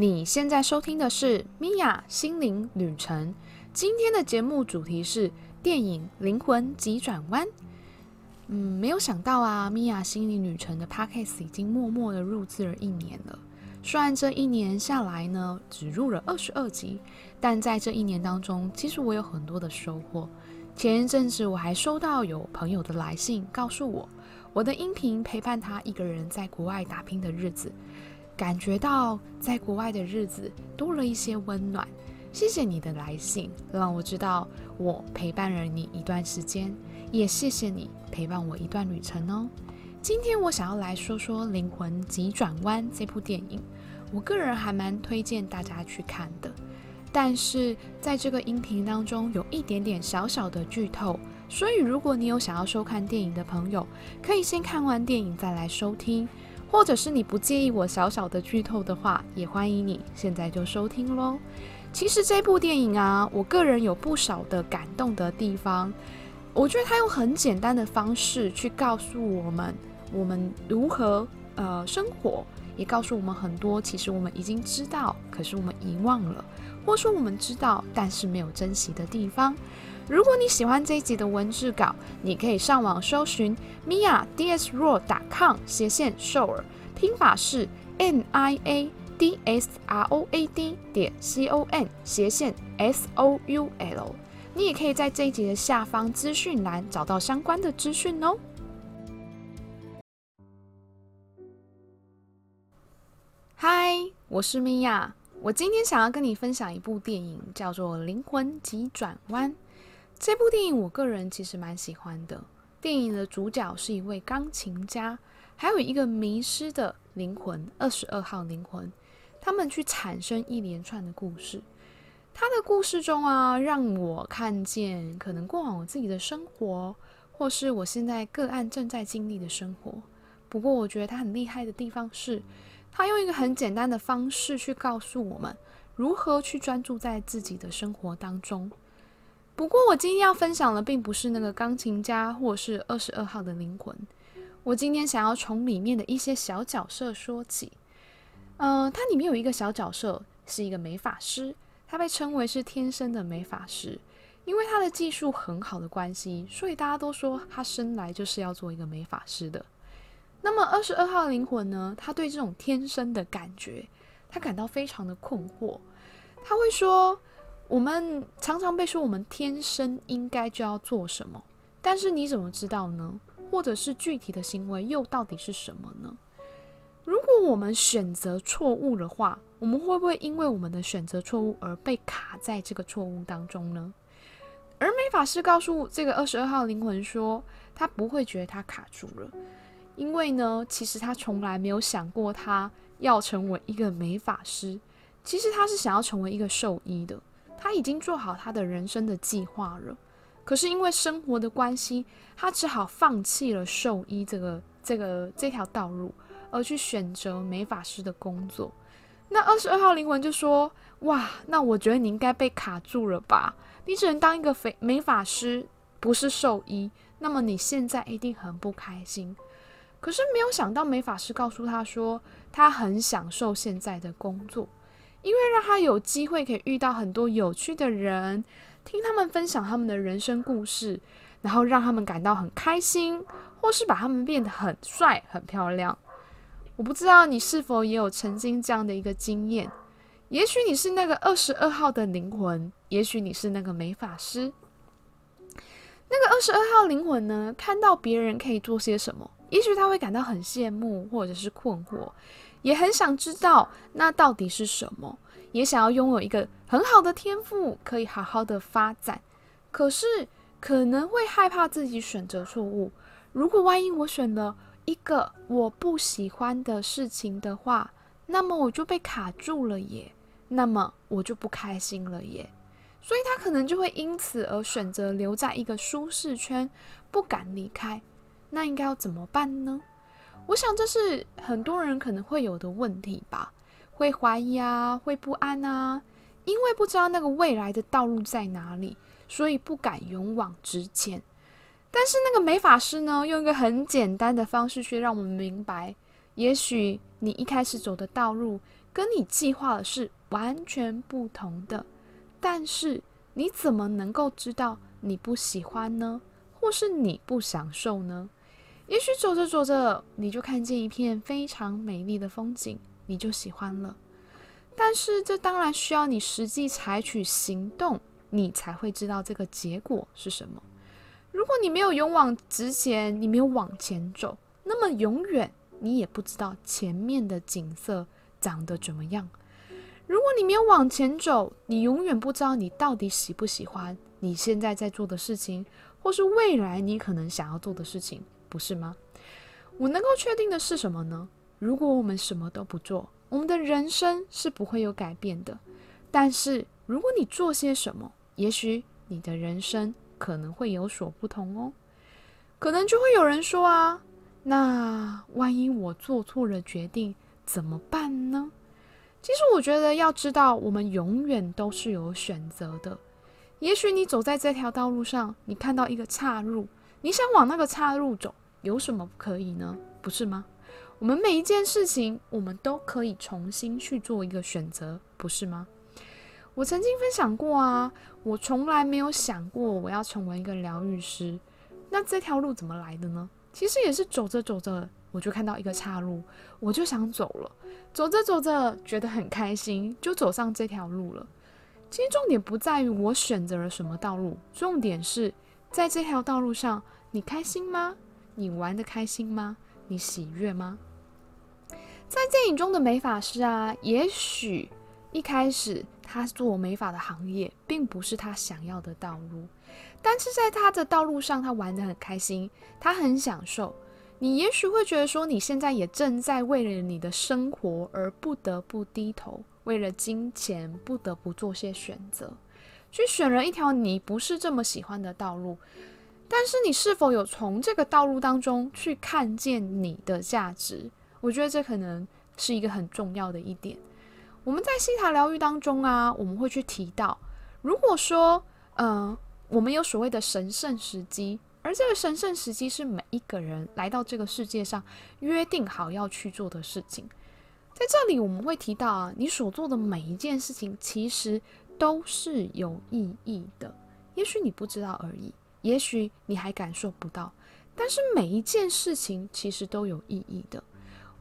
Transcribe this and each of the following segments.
你现在收听的是米娅心灵旅程。今天的节目主题是电影《灵魂急转弯》。嗯，没有想到啊，米娅心灵旅程的 podcast 已经默默的入资了一年了。虽然这一年下来呢，只入了二十二集，但在这一年当中，其实我有很多的收获。前一阵子我还收到有朋友的来信，告诉我我的音频陪伴他一个人在国外打拼的日子，感觉到在国外的日子多了一些温暖。谢谢你的来信，让我知道我陪伴了你一段时间，也谢谢你陪伴我一段旅程哦。今天我想要来说说《灵魂急转弯》这部电影，我个人还蛮推荐大家去看的。但是在这个音频当中有一点点小小的剧透，所以如果你有想要收看电影的朋友，可以先看完电影再来收听，或者是你不介意我小小的剧透的话，也欢迎你现在就收听喽。其实这部电影啊，我个人有不少的感动的地方，我觉得它用很简单的方式去告诉我们，我们如何呃生活，也告诉我们很多其实我们已经知道，可是我们遗忘了。或说我们知道，但是没有珍惜的地方。如果你喜欢这一集的文字稿，你可以上网搜寻 mia d s r o a com 斜线 show，拼法是 n i a d s r o a d 点 c o n 斜线 s o u l。你也可以在这一集的下方资讯栏找到相关的资讯哦。嗨，我是 Mia，。我今天想要跟你分享一部电影，叫做《灵魂急转弯》。这部电影我个人其实蛮喜欢的。电影的主角是一位钢琴家，还有一个迷失的灵魂——二十二号灵魂。他们去产生一连串的故事。他的故事中啊，让我看见可能过往我自己的生活，或是我现在个案正在经历的生活。不过，我觉得他很厉害的地方是。他用一个很简单的方式去告诉我们如何去专注在自己的生活当中。不过，我今天要分享的并不是那个钢琴家或是二十二号的灵魂。我今天想要从里面的一些小角色说起。呃，它里面有一个小角色是一个美法师，他被称为是天生的美法师，因为他的技术很好的关系，所以大家都说他生来就是要做一个美法师的。那么二十二号灵魂呢？他对这种天生的感觉，他感到非常的困惑。他会说：“我们常常被说我们天生应该就要做什么，但是你怎么知道呢？或者是具体的行为又到底是什么呢？如果我们选择错误的话，我们会不会因为我们的选择错误而被卡在这个错误当中呢？”而美法师告诉这个二十二号灵魂说：“他不会觉得他卡住了。”因为呢，其实他从来没有想过他要成为一个美法师，其实他是想要成为一个兽医的。他已经做好他的人生的计划了，可是因为生活的关系，他只好放弃了兽医这个这个这条道路，而去选择美法师的工作。那二十二号灵魂就说：“哇，那我觉得你应该被卡住了吧？你只能当一个美美法师，不是兽医。那么你现在一定很不开心。”可是没有想到，美法师告诉他说，他很享受现在的工作，因为让他有机会可以遇到很多有趣的人，听他们分享他们的人生故事，然后让他们感到很开心，或是把他们变得很帅、很漂亮。我不知道你是否也有曾经这样的一个经验？也许你是那个二十二号的灵魂，也许你是那个美法师。那个二十二号灵魂呢？看到别人可以做些什么？也许他会感到很羡慕，或者是困惑，也很想知道那到底是什么，也想要拥有一个很好的天赋，可以好好的发展。可是可能会害怕自己选择错误。如果万一我选了一个我不喜欢的事情的话，那么我就被卡住了耶，那么我就不开心了耶。所以他可能就会因此而选择留在一个舒适圈，不敢离开。那应该要怎么办呢？我想这是很多人可能会有的问题吧，会怀疑啊，会不安啊，因为不知道那个未来的道路在哪里，所以不敢勇往直前。但是那个美法师呢，用一个很简单的方式去让我们明白，也许你一开始走的道路跟你计划的是完全不同的，但是你怎么能够知道你不喜欢呢？或是你不享受呢？也许走着走着，你就看见一片非常美丽的风景，你就喜欢了。但是这当然需要你实际采取行动，你才会知道这个结果是什么。如果你没有勇往直前，你没有往前走，那么永远你也不知道前面的景色长得怎么样。如果你没有往前走，你永远不知道你到底喜不喜欢你现在在做的事情，或是未来你可能想要做的事情。不是吗？我能够确定的是什么呢？如果我们什么都不做，我们的人生是不会有改变的。但是如果你做些什么，也许你的人生可能会有所不同哦。可能就会有人说啊，那万一我做错了决定怎么办呢？其实我觉得要知道，我们永远都是有选择的。也许你走在这条道路上，你看到一个岔路。你想往那个岔路走，有什么不可以呢？不是吗？我们每一件事情，我们都可以重新去做一个选择，不是吗？我曾经分享过啊，我从来没有想过我要成为一个疗愈师。那这条路怎么来的呢？其实也是走着走着，我就看到一个岔路，我就想走了。走着走着，觉得很开心，就走上这条路了。其实重点不在于我选择了什么道路，重点是。在这条道路上，你开心吗？你玩的开心吗？你喜悦吗？在电影中的美发师啊，也许一开始他做美发的行业并不是他想要的道路，但是在他的道路上，他玩的很开心，他很享受。你也许会觉得说，你现在也正在为了你的生活而不得不低头，为了金钱不得不做些选择。去选了一条你不是这么喜欢的道路，但是你是否有从这个道路当中去看见你的价值？我觉得这可能是一个很重要的一点。我们在西塔疗愈当中啊，我们会去提到，如果说，呃，我们有所谓的神圣时机，而这个神圣时机是每一个人来到这个世界上约定好要去做的事情。在这里，我们会提到啊，你所做的每一件事情，其实。都是有意义的，也许你不知道而已，也许你还感受不到，但是每一件事情其实都有意义的。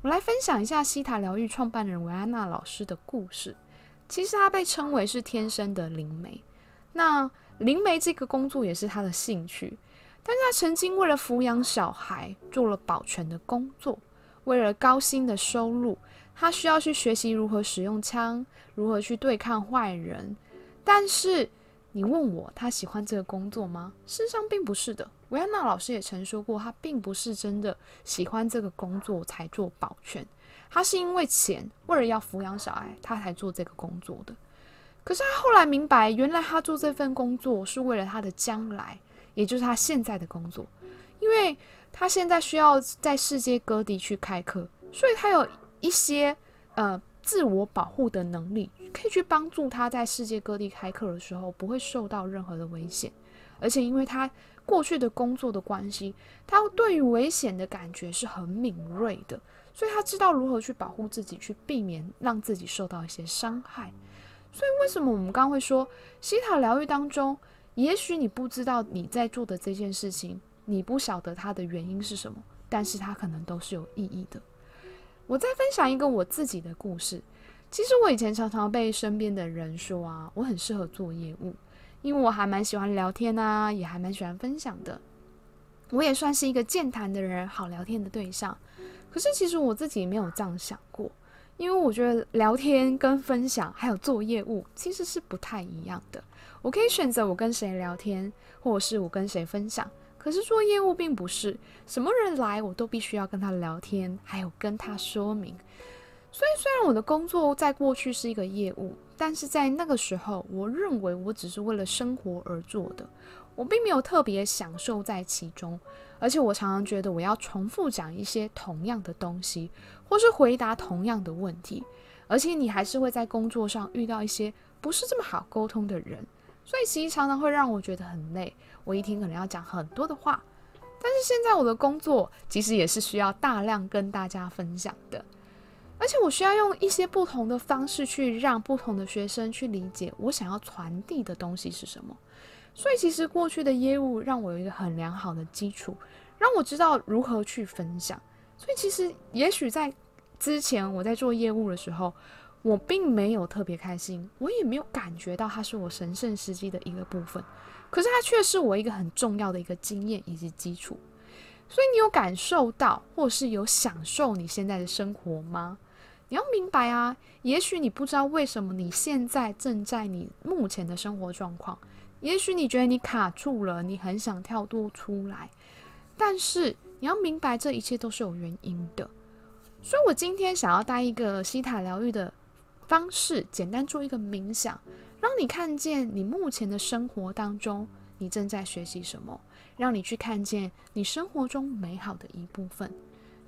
我来分享一下西塔疗愈创办人维安娜老师的故事。其实她被称为是天生的灵媒，那灵媒这个工作也是她的兴趣，但是她曾经为了抚养小孩做了保全的工作，为了高薪的收入，她需要去学习如何使用枪，如何去对抗坏人。但是你问我他喜欢这个工作吗？事实上并不是的。维安娜老师也曾说过，他并不是真的喜欢这个工作才做保全，他是因为钱，为了要抚养小孩，他才做这个工作的。可是他后来明白，原来他做这份工作是为了他的将来，也就是他现在的工作，因为他现在需要在世界各地去开课，所以他有一些呃。自我保护的能力可以去帮助他在世界各地开课的时候不会受到任何的危险，而且因为他过去的工作的关系，他对于危险的感觉是很敏锐的，所以他知道如何去保护自己，去避免让自己受到一些伤害。所以为什么我们刚会说西塔疗愈当中，也许你不知道你在做的这件事情，你不晓得它的原因是什么，但是它可能都是有意义的。我再分享一个我自己的故事。其实我以前常常被身边的人说啊，我很适合做业务，因为我还蛮喜欢聊天啊，也还蛮喜欢分享的。我也算是一个健谈的人，好聊天的对象。可是其实我自己没有这样想过，因为我觉得聊天跟分享还有做业务其实是不太一样的。我可以选择我跟谁聊天，或者是我跟谁分享。可是做业务并不是什么人来我都必须要跟他聊天，还有跟他说明。所以虽然我的工作在过去是一个业务，但是在那个时候，我认为我只是为了生活而做的，我并没有特别享受在其中。而且我常常觉得我要重复讲一些同样的东西，或是回答同样的问题，而且你还是会在工作上遇到一些不是这么好沟通的人。所以其实常常会让我觉得很累。我一天可能要讲很多的话，但是现在我的工作其实也是需要大量跟大家分享的，而且我需要用一些不同的方式去让不同的学生去理解我想要传递的东西是什么。所以其实过去的业务让我有一个很良好的基础，让我知道如何去分享。所以其实也许在之前我在做业务的时候，我并没有特别开心，我也没有感觉到它是我神圣时机的一个部分。可是它却是我一个很重要的一个经验以及基础，所以你有感受到，或是有享受你现在的生活吗？你要明白啊，也许你不知道为什么你现在正在你目前的生活状况，也许你觉得你卡住了，你很想跳脱出来，但是你要明白这一切都是有原因的。所以我今天想要带一个西塔疗愈的方式，简单做一个冥想。让你看见你目前的生活当中，你正在学习什么？让你去看见你生活中美好的一部分。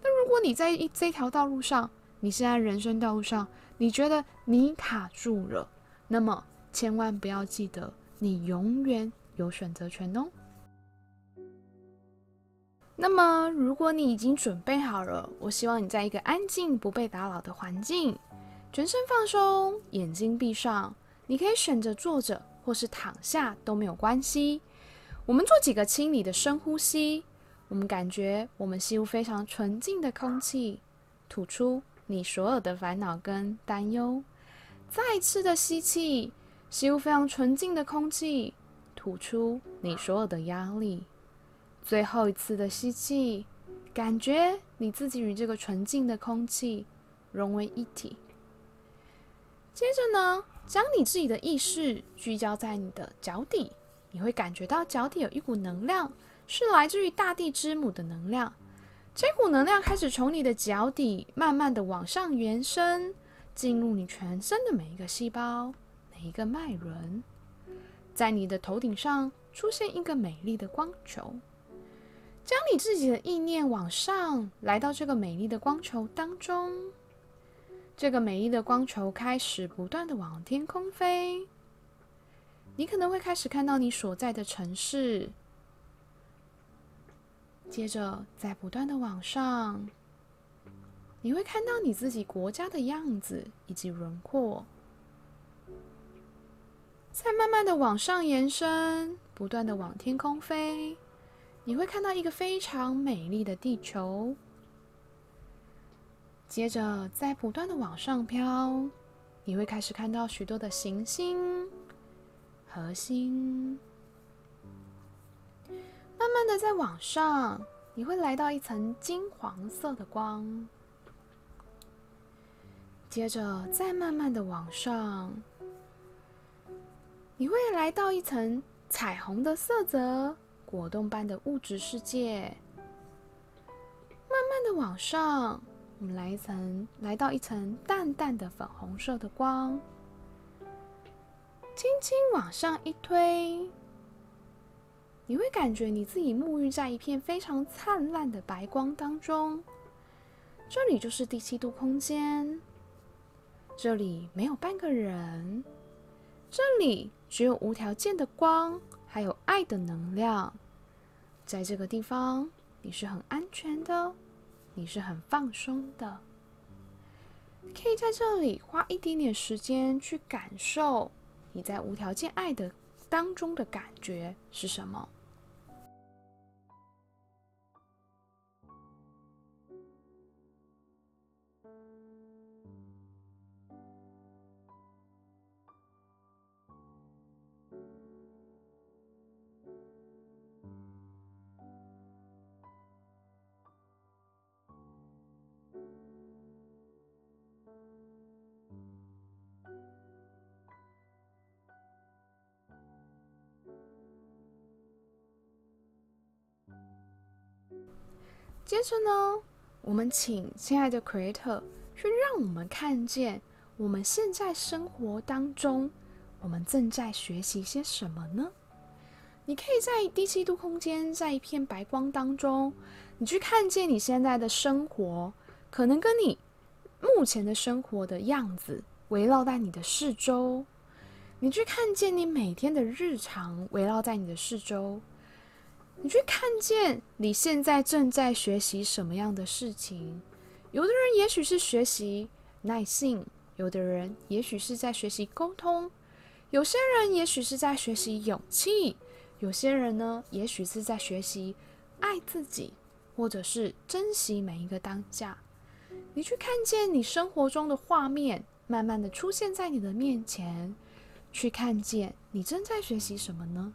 那如果你在一这条道路上，你现在人生道路上，你觉得你卡住了，那么千万不要记得，你永远有选择权哦。那么，如果你已经准备好了，我希望你在一个安静、不被打扰的环境，全身放松，眼睛闭上。你可以选择坐着或是躺下都没有关系。我们做几个清理的深呼吸。我们感觉我们吸入非常纯净的空气，吐出你所有的烦恼跟担忧。再一次的吸气，吸入非常纯净的空气，吐出你所有的压力。最后一次的吸气，感觉你自己与这个纯净的空气融为一体。接着呢？将你自己的意识聚焦在你的脚底，你会感觉到脚底有一股能量，是来自于大地之母的能量。这股能量开始从你的脚底慢慢的往上延伸，进入你全身的每一个细胞、每一个脉轮，在你的头顶上出现一个美丽的光球。将你自己的意念往上，来到这个美丽的光球当中。这个美丽的光球开始不断的往天空飞，你可能会开始看到你所在的城市，接着在不断的往上，你会看到你自己国家的样子以及轮廓，再慢慢的往上延伸，不断的往天空飞，你会看到一个非常美丽的地球。接着，在不断的往上飘，你会开始看到许多的行星、核星。慢慢的在往上，你会来到一层金黄色的光。接着，再慢慢的往上，你会来到一层彩虹的色泽、果冻般的物质世界。慢慢的往上。我们来一层，来到一层淡淡的粉红色的光，轻轻往上一推，你会感觉你自己沐浴在一片非常灿烂的白光当中。这里就是第七度空间，这里没有半个人，这里只有无条件的光，还有爱的能量。在这个地方，你是很安全的。你是很放松的，可以在这里花一点点时间去感受你在无条件爱的当中的感觉是什么。接着呢，我们请亲爱的 Creator 去让我们看见我们现在生活当中，我们正在学习些什么呢？你可以在第七度空间，在一片白光当中，你去看见你现在的生活，可能跟你目前的生活的样子围绕在你的四周。你去看见你每天的日常围绕在你的四周。你去看见你现在正在学习什么样的事情。有的人也许是学习耐性，有的人也许是在学习沟通，有些人也许是在学习勇气，有些人呢，也许是在学习爱自己，或者是珍惜每一个当下。你去看见你生活中的画面，慢慢的出现在你的面前，去看见你正在学习什么呢？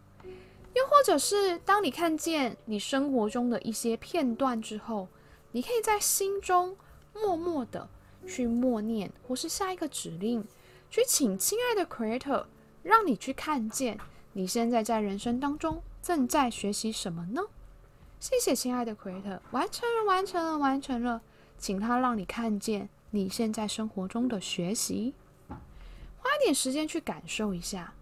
又或者是当你看见你生活中的一些片段之后，你可以在心中默默的去默念，或是下一个指令，去请亲爱的 Creator，让你去看见你现在在人生当中正在学习什么呢？谢谢亲爱的 Creator，完成了，完成了，完成了，请他让你看见你现在生活中的学习，花一点时间去感受一下。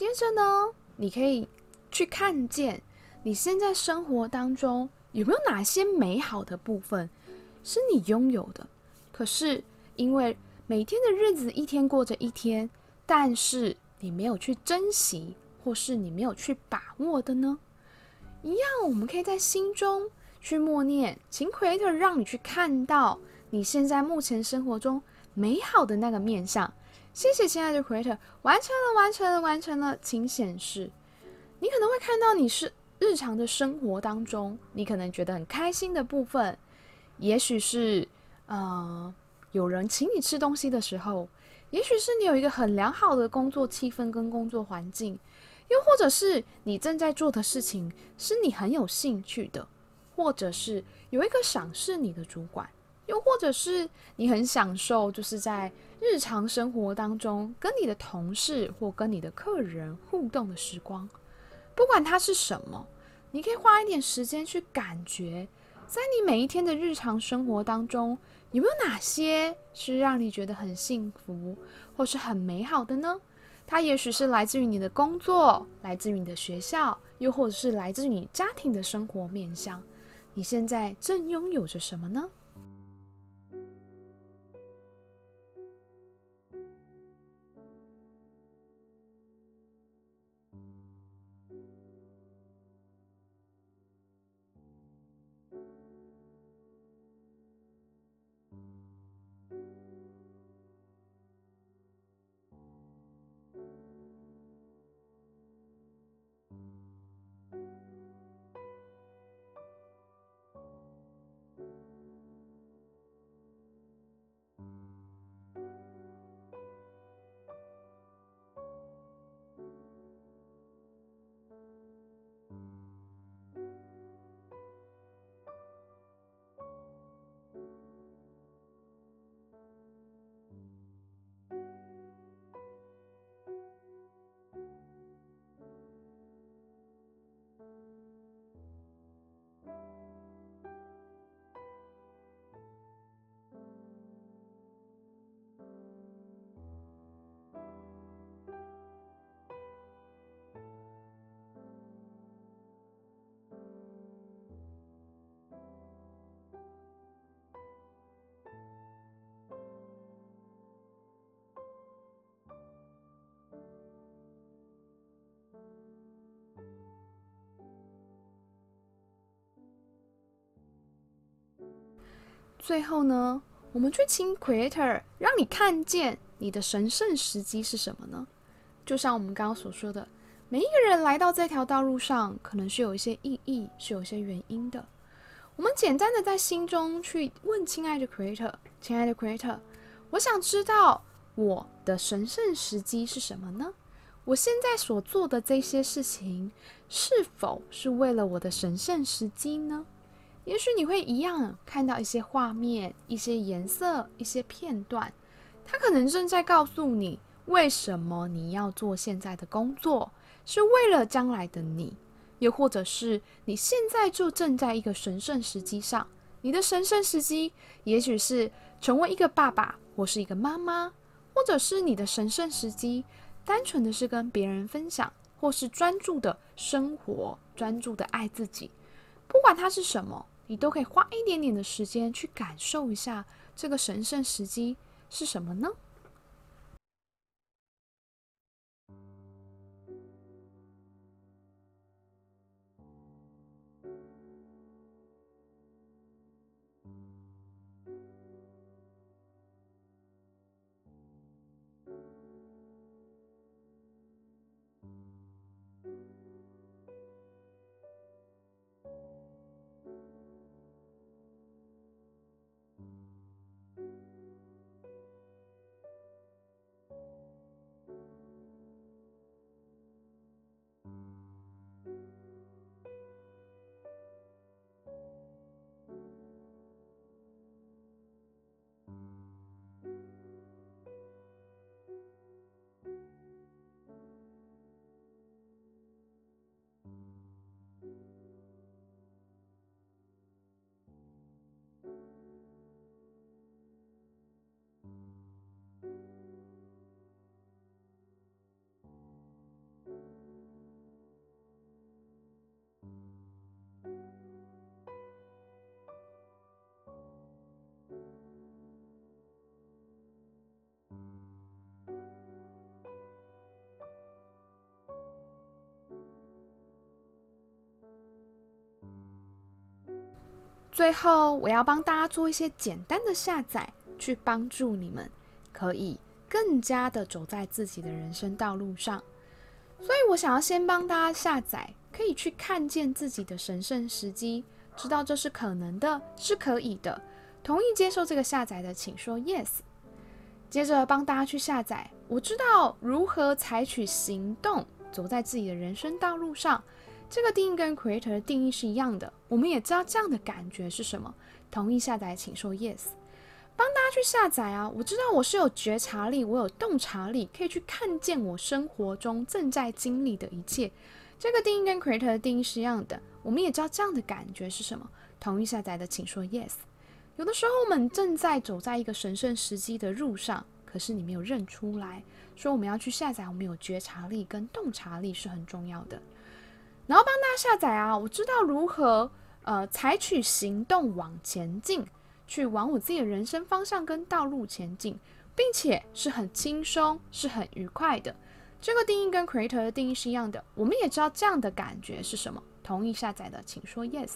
接着呢，你可以去看见你现在生活当中有没有哪些美好的部分是你拥有的，可是因为每天的日子一天过着一天，但是你没有去珍惜，或是你没有去把握的呢？一样，我们可以在心中去默念，请 Creator 让你去看到你现在目前生活中美好的那个面相。谢谢，亲爱的 Creator，完成了，完成了，完成了，请显示。你可能会看到你是日常的生活当中，你可能觉得很开心的部分，也许是呃有人请你吃东西的时候，也许是你有一个很良好的工作气氛跟工作环境，又或者是你正在做的事情是你很有兴趣的，或者是有一个赏识你的主管。又或者是你很享受，就是在日常生活当中跟你的同事或跟你的客人互动的时光，不管它是什么，你可以花一点时间去感觉，在你每一天的日常生活当中，有没有哪些是让你觉得很幸福或是很美好的呢？它也许是来自于你的工作，来自于你的学校，又或者是来自于你家庭的生活面向。你现在正拥有着什么呢？最后呢，我们去请 Creator 让你看见你的神圣时机是什么呢？就像我们刚刚所说的，每一个人来到这条道路上，可能是有一些意义，是有一些原因的。我们简单的在心中去问亲爱的 Creator，亲爱的 Creator，我想知道我的神圣时机是什么呢？我现在所做的这些事情，是否是为了我的神圣时机呢？也许你会一样看到一些画面、一些颜色、一些片段，它可能正在告诉你，为什么你要做现在的工作，是为了将来的你，又或者是你现在就正在一个神圣时机上。你的神圣时机，也许是成为一个爸爸，或是一个妈妈，或者是你的神圣时机，单纯的是跟别人分享，或是专注的生活，专注的爱自己。不管它是什么，你都可以花一点点的时间去感受一下这个神圣时机是什么呢？最后，我要帮大家做一些简单的下载，去帮助你们可以更加的走在自己的人生道路上。所以我想要先帮大家下载，可以去看见自己的神圣时机，知道这是可能的，是可以的。同意接受这个下载的，请说 yes。接着帮大家去下载，我知道如何采取行动，走在自己的人生道路上。这个定义跟 creator 的定义是一样的，我们也知道这样的感觉是什么。同意下载，请说 yes。帮大家去下载啊！我知道我是有觉察力，我有洞察力，可以去看见我生活中正在经历的一切。这个定义跟 creator 的定义是一样的，我们也知道这样的感觉是什么。同意下载的，请说 yes。有的时候我们正在走在一个神圣时机的路上，可是你没有认出来，说我们要去下载。我们有觉察力跟洞察力是很重要的。然后帮大家下载啊！我知道如何呃采取行动往前进，去往我自己的人生方向跟道路前进，并且是很轻松、是很愉快的。这个定义跟 creator 的定义是一样的。我们也知道这样的感觉是什么。同意下载的，请说 yes。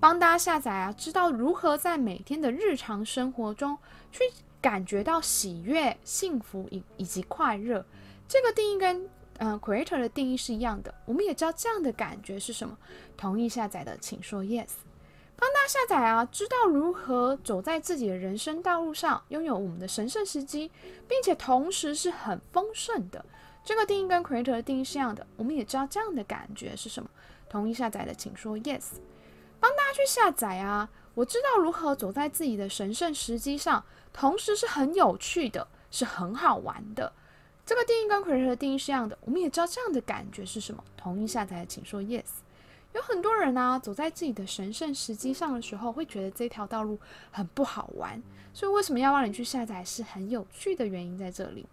帮大家下载啊！知道如何在每天的日常生活中去感觉到喜悦、幸福以以及快乐。这个定义跟嗯，creator 的定义是一样的，我们也知道这样的感觉是什么。同意下载的，请说 yes。帮大家下载啊，知道如何走在自己的人生道路上，拥有我们的神圣时机，并且同时是很丰盛的。这个定义跟 creator 的定义是一样的，我们也知道这样的感觉是什么。同意下载的，请说 yes。帮大家去下载啊，我知道如何走在自己的神圣时机上，同时是很有趣的，是很好玩的。这个定义跟 creator 的定义是一样的，我们也知道这样的感觉是什么。同意下载，请说 yes。有很多人呢，走在自己的神圣时机上的时候，会觉得这条道路很不好玩，所以为什么要让你去下载，是很有趣的原因在这里。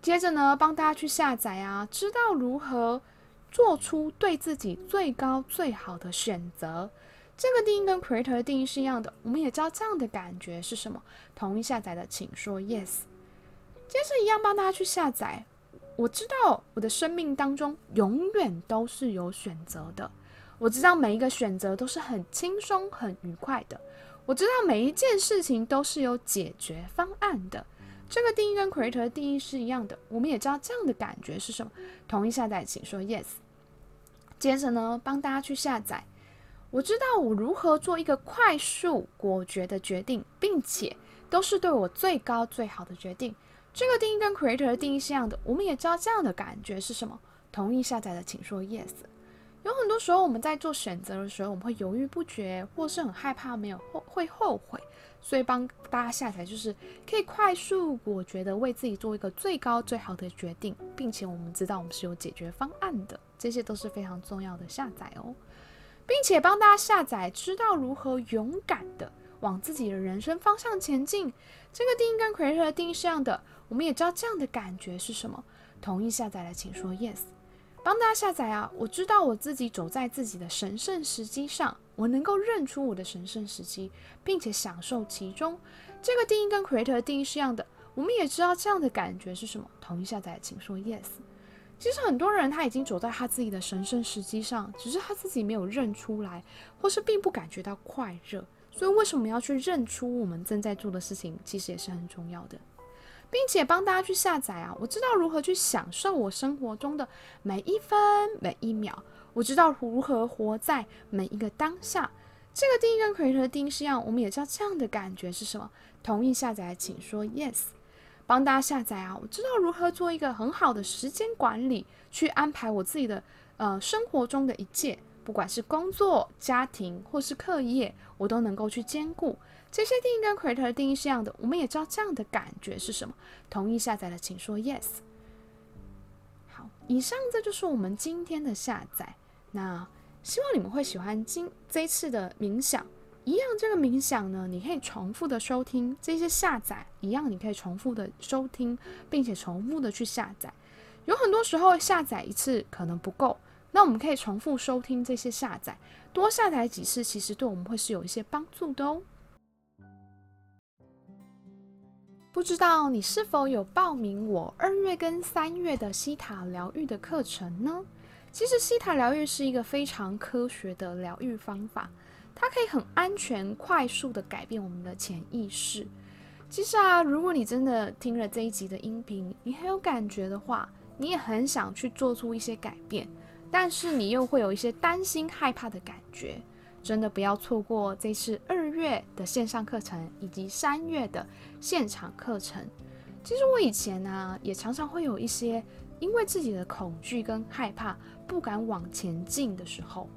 接着呢，帮大家去下载啊，知道如何做出对自己最高最好的选择。这个定义跟 creator 的定义是一样的，我们也知道这样的感觉是什么。同意下载的，请说 yes。接着一样帮大家去下载。我知道我的生命当中永远都是有选择的，我知道每一个选择都是很轻松、很愉快的。我知道每一件事情都是有解决方案的。这个定义跟 creator 的定义是一样的。我们也知道这样的感觉是什么。同意下载，请说 yes。接着呢，帮大家去下载。我知道我如何做一个快速果决的决定，并且都是对我最高最好的决定。这个定义跟 creator 的定义是一样的。我们也知道这样的感觉是什么。同意下载的，请说 yes。有很多时候我们在做选择的时候，我们会犹豫不决，或是很害怕没有后会后悔。所以帮大家下载，就是可以快速果决的为自己做一个最高最好的决定，并且我们知道我们是有解决方案的，这些都是非常重要的下载哦，并且帮大家下载，知道如何勇敢的往自己的人生方向前进。这个定义跟 creator 的定义是一样的，我们也知道这样的感觉是什么。同意下载的，请说 yes。帮大家下载啊！我知道我自己走在自己的神圣时机上，我能够认出我的神圣时机，并且享受其中。这个定义跟 creator 的定义是一样的。我们也知道这样的感觉是什么。同意下载，请说 yes。其实很多人他已经走在他自己的神圣时机上，只是他自己没有认出来，或是并不感觉到快乐。所以为什么要去认出我们正在做的事情，其实也是很重要的。并且帮大家去下载啊！我知道如何去享受我生活中的每一分每一秒，我知道如何活在每一个当下。这个定义跟 creator 的定义是一样，我们也知道这样的感觉是什么。同意下载，请说 yes。帮大家下载啊！我知道如何做一个很好的时间管理，去安排我自己的呃生活中的一切，不管是工作、家庭或是课业，我都能够去兼顾。这些定义跟 creator 的定义是一样的，我们也知道这样的感觉是什么。同意下载的，请说 yes。好，以上这就是我们今天的下载。那希望你们会喜欢今这次的冥想。一样，这个冥想呢，你可以重复的收听这些下载，一样你可以重复的收听，并且重复的去下载。有很多时候下载一次可能不够，那我们可以重复收听这些下载，多下载几次，其实对我们会是有一些帮助的哦。不知道你是否有报名我二月跟三月的西塔疗愈的课程呢？其实西塔疗愈是一个非常科学的疗愈方法，它可以很安全、快速的改变我们的潜意识。其实啊，如果你真的听了这一集的音频，你很有感觉的话，你也很想去做出一些改变，但是你又会有一些担心、害怕的感觉。真的不要错过这次二月的线上课程以及三月的现场课程。其实我以前呢，也常常会有一些因为自己的恐惧跟害怕不敢往前进的时候。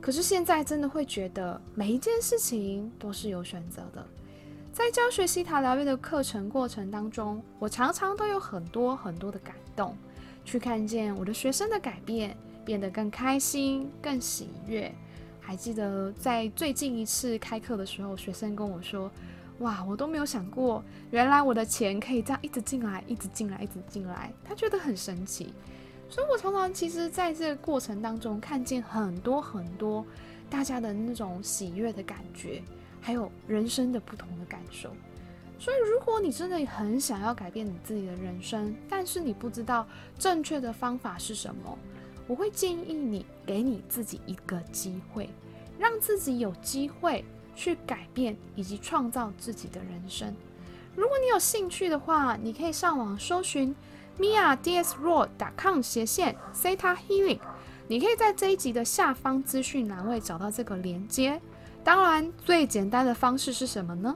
可是现在真的会觉得每一件事情都是有选择的。在教学西塔疗愈的课程过程当中，我常常都有很多很多的感动，去看见我的学生的改变，变得更开心、更喜悦。还记得在最近一次开课的时候，学生跟我说：“哇，我都没有想过，原来我的钱可以这样一直进来，一直进来，一直进来。”他觉得很神奇。所以，我常常其实在这个过程当中，看见很多很多大家的那种喜悦的感觉，还有人生的不同的感受。所以，如果你真的很想要改变你自己的人生，但是你不知道正确的方法是什么。我会建议你给你自己一个机会，让自己有机会去改变以及创造自己的人生。如果你有兴趣的话，你可以上网搜寻 mia ds raw com 斜线 theta healing。你可以在这一集的下方资讯栏位找到这个连接。当然，最简单的方式是什么呢？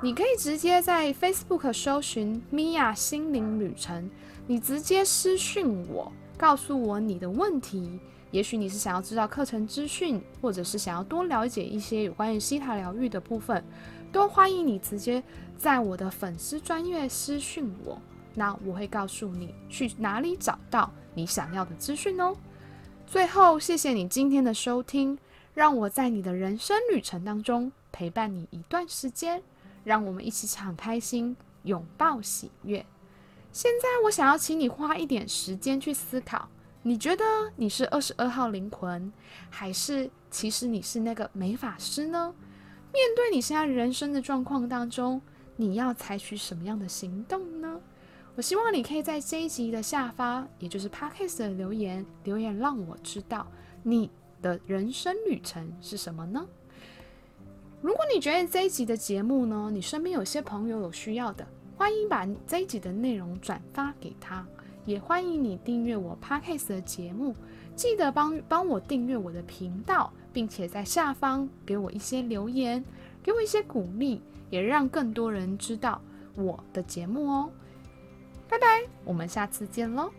你可以直接在 Facebook 搜寻 mia 心灵旅程，你直接私讯我。告诉我你的问题，也许你是想要知道课程资讯，或者是想要多了解一些有关于西塔疗愈的部分，都欢迎你直接在我的粉丝专业私讯我，那我会告诉你去哪里找到你想要的资讯哦。最后，谢谢你今天的收听，让我在你的人生旅程当中陪伴你一段时间，让我们一起敞开心，拥抱喜悦。现在我想要请你花一点时间去思考，你觉得你是二十二号灵魂，还是其实你是那个美法师呢？面对你现在人生的状况当中，你要采取什么样的行动呢？我希望你可以在这一集的下方，也就是 Podcast 的留言留言，让我知道你的人生旅程是什么呢？如果你觉得这一集的节目呢，你身边有些朋友有需要的，欢迎把这一集的内容转发给他，也欢迎你订阅我 Podcast 的节目，记得帮帮我订阅我的频道，并且在下方给我一些留言，给我一些鼓励，也让更多人知道我的节目哦。拜拜，我们下次见喽。